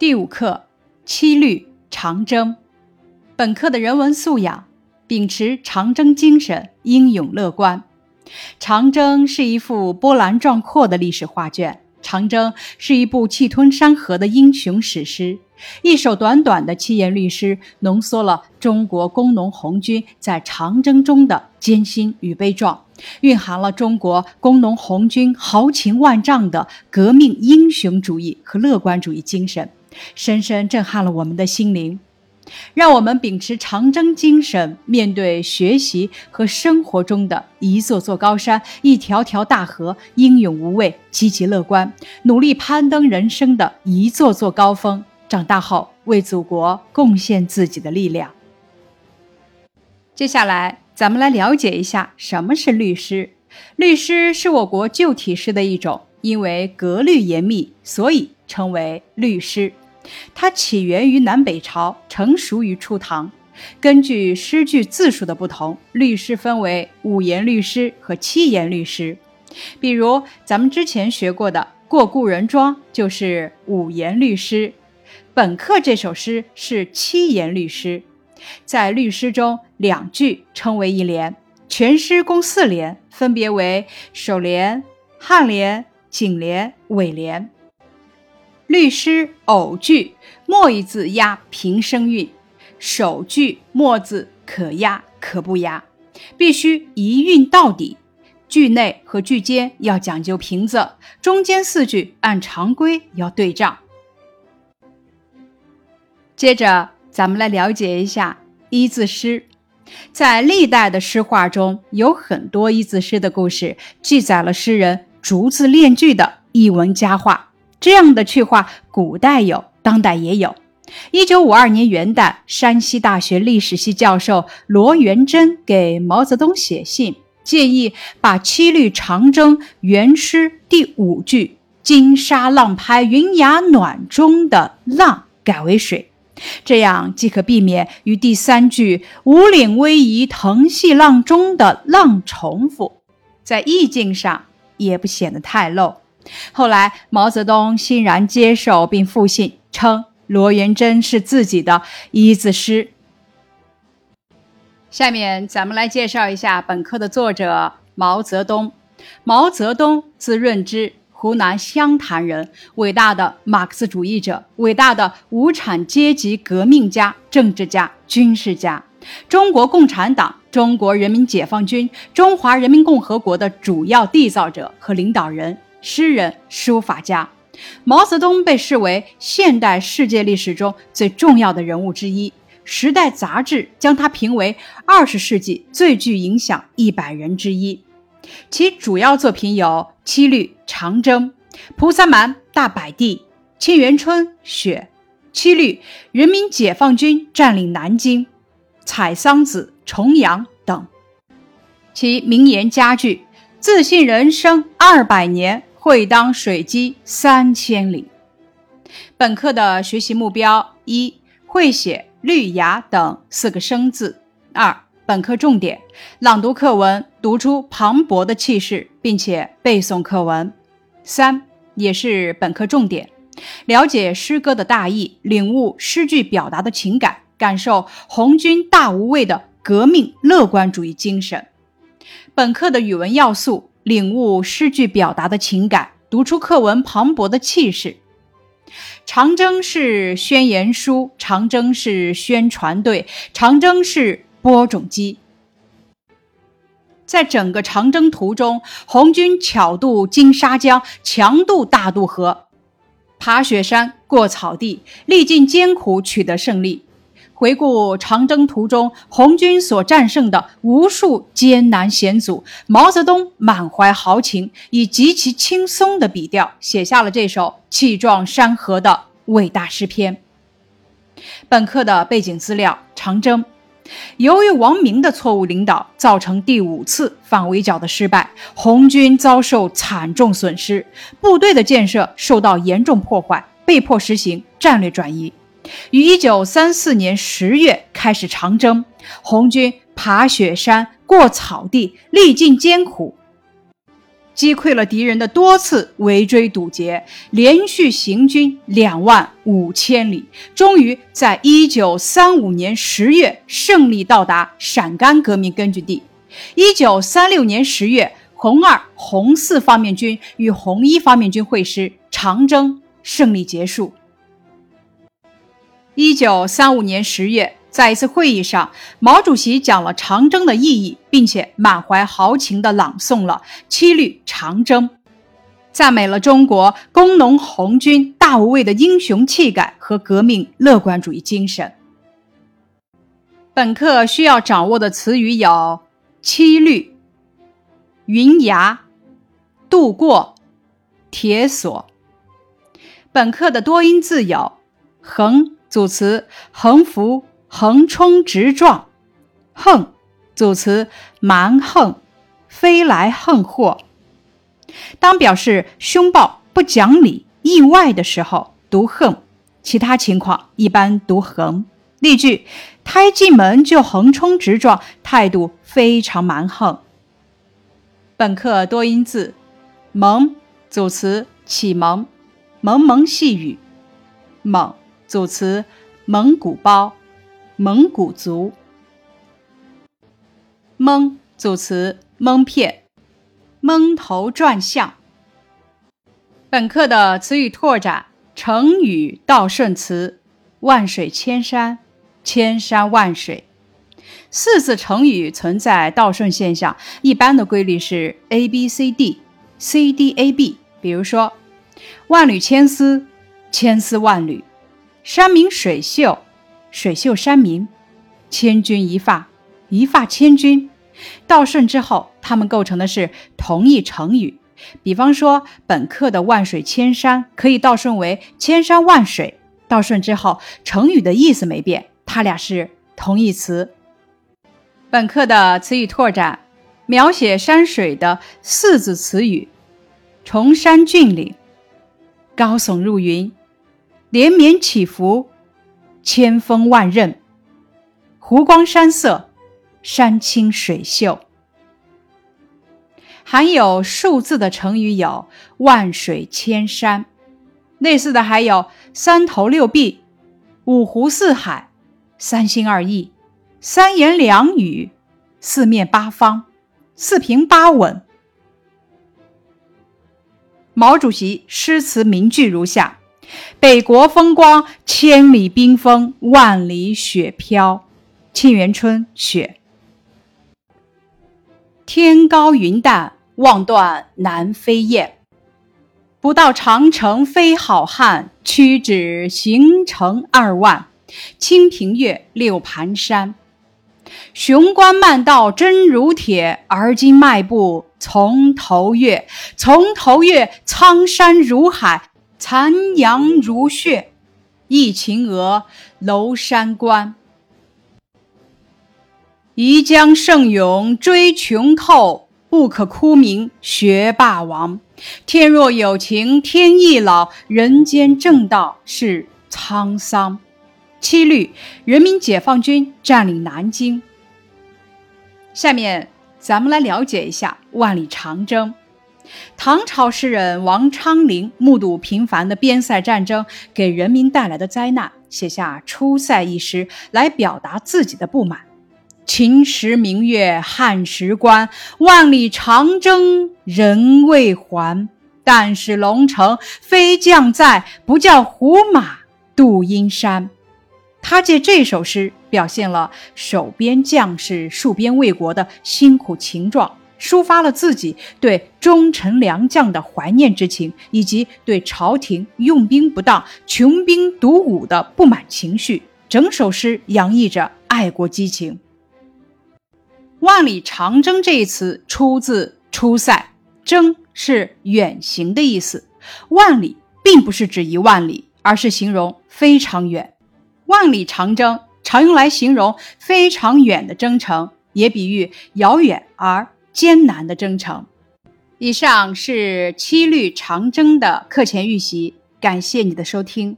第五课七律长征。本课的人文素养，秉持长征精神，英勇乐观。长征是一幅波澜壮阔的历史画卷，长征是一部气吞山河的英雄史诗。一首短短的七言律诗，浓缩了中国工农红军在长征中的艰辛与悲壮，蕴含了中国工农红军豪情万丈的革命英雄主义和乐观主义精神。深深震撼了我们的心灵，让我们秉持长征精神，面对学习和生活中的一座座高山、一条条大河，英勇无畏、积极乐观，努力攀登人生的一座座高峰。长大后，为祖国贡献自己的力量。接下来，咱们来了解一下什么是律诗。律诗是我国旧体诗的一种，因为格律严密，所以称为律诗。它起源于南北朝，成熟于初唐。根据诗句字数的不同，律诗分为五言律诗和七言律诗。比如咱们之前学过的《过故人庄》就是五言律诗。本课这首诗是七言律诗。在律诗中，两句称为一联，全诗共四联，分别为首联、颔联、颈联、尾联。律诗偶句末一字押平声韵，首句末字可押可不押，必须一韵到底。句内和句间要讲究平仄，中间四句按常规要对仗。接着，咱们来了解一下一字诗。在历代的诗画中，有很多一字诗的故事，记载了诗人逐字练句的一文佳话。这样的趣话，古代有，当代也有。一九五二年元旦，山西大学历史系教授罗元珍给毛泽东写信，建议把七律长征原诗第五句“金沙浪拍云崖暖”中的“浪”改为“水”，这样既可避免与第三句“五岭逶迤腾细浪”中的“浪”重复，在意境上也不显得太露。后来，毛泽东欣然接受并复信，称罗元珍是自己的一字诗。下面，咱们来介绍一下本课的作者毛泽东。毛泽东，字润之，湖南湘潭人，伟大的马克思主义者，伟大的无产阶级革命家、政治家、军事家，中国共产党、中国人民解放军、中华人民共和国的主要缔造者和领导人。诗人、书法家毛泽东被视为现代世界历史中最重要的人物之一，《时代》杂志将他评为二十世纪最具影响一百人之一。其主要作品有《七律·长征》《菩萨蛮·大柏地》《沁园春·雪》《七律·人民解放军占领南京》《采桑子·重阳》等。其名言佳句：“自信人生二百年。”会当水击三千里。本课的学习目标：一、会写“绿芽”等四个生字；二、本课重点：朗读课文，读出磅礴的气势，并且背诵课文；三、也是本课重点：了解诗歌的大意，领悟诗句表达的情感，感受红军大无畏的革命乐观主义精神。本课的语文要素。领悟诗句表达的情感，读出课文磅礴的气势。长征是宣言书，长征是宣传队，长征是播种机。在整个长征途中，红军巧渡金沙江，强渡大渡河，爬雪山，过草地，历尽艰苦，取得胜利。回顾长征途中红军所战胜的无数艰难险阻，毛泽东满怀豪情，以极其轻松的笔调写下了这首气壮山河的伟大诗篇。本课的背景资料：长征。由于王明的错误领导，造成第五次反围剿的失败，红军遭受惨重损失，部队的建设受到严重破坏，被迫实行战略转移。于一九三四年十月开始长征，红军爬雪山、过草地，历尽艰苦，击溃了敌人的多次围追堵截，连续行军两万五千里，终于在一九三五年十月胜利到达陕甘革命根据地。一九三六年十月，红二、红四方面军与红一方面军会师，长征胜利结束。一九三五年十月。在一次会议上，毛主席讲了长征的意义，并且满怀豪情地朗诵了《七律长征》，赞美了中国工农红军大无畏的英雄气概和革命乐观主义精神。本课需要掌握的词语有：七律、云崖、渡过、铁索。本课的多音字有：横组词，横幅。横冲直撞，横，组词蛮横，飞来横祸。当表示凶暴、不讲理、意外的时候，读横；其他情况一般读横。例句：胎进门就横冲直撞，态度非常蛮横。本课多音字：蒙，组词启蒙，蒙蒙细雨；蒙，组词蒙古包。蒙古族，蒙组词蒙骗，蒙头转向。本课的词语拓展：成语倒顺词，万水千山，千山万水。四字成语存在倒顺现象，一般的规律是 A B C D，C D A B。比如说，万缕千丝，千丝万缕；山明水秀。水秀山明，千钧一发，一发千钧。倒顺之后，它们构成的是同义成语。比方说，本课的“万水千山”可以倒顺为“千山万水”。倒顺之后，成语的意思没变，它俩是同义词。本课的词语拓展，描写山水的四字词语：崇山峻岭，高耸入云，连绵起伏。千峰万仞，湖光山色，山清水秀。含有数字的成语有万水千山，类似的还有三头六臂、五湖四海、三心二意、三言两语、四面八方、四平八稳。毛主席诗词名句如下。北国风光，千里冰封，万里雪飘。沁园春·雪。天高云淡，望断南飞雁。不到长城非好汉，屈指行程二万。清平乐·六盘山。雄关漫道真如铁，而今迈步从头越。从头越，苍山如海。残阳如血，忆秦娥娄山关。宜将胜勇追穷寇，不可哭名学霸王。天若有情天亦老，人间正道是沧桑。七律：人民解放军占领南京。下面咱们来了解一下万里长征。唐朝诗人王昌龄目睹频繁的边塞战争给人民带来的灾难，写下《出塞》一诗来表达自己的不满：“秦时明月汉时关，万里长征人未还。但使龙城飞将在，不教胡马度阴山。”他借这首诗表现了守边将士戍边卫国的辛苦情状。抒发了自己对忠臣良将的怀念之情，以及对朝廷用兵不当、穷兵黩武的不满情绪。整首诗洋溢着爱国激情。万里长征这一词出自《出塞》，征是远行的意思。万里并不是指一万里，而是形容非常远。万里长征常用来形容非常远的征程，也比喻遥远而。艰难的征程。以上是七律长征的课前预习，感谢你的收听。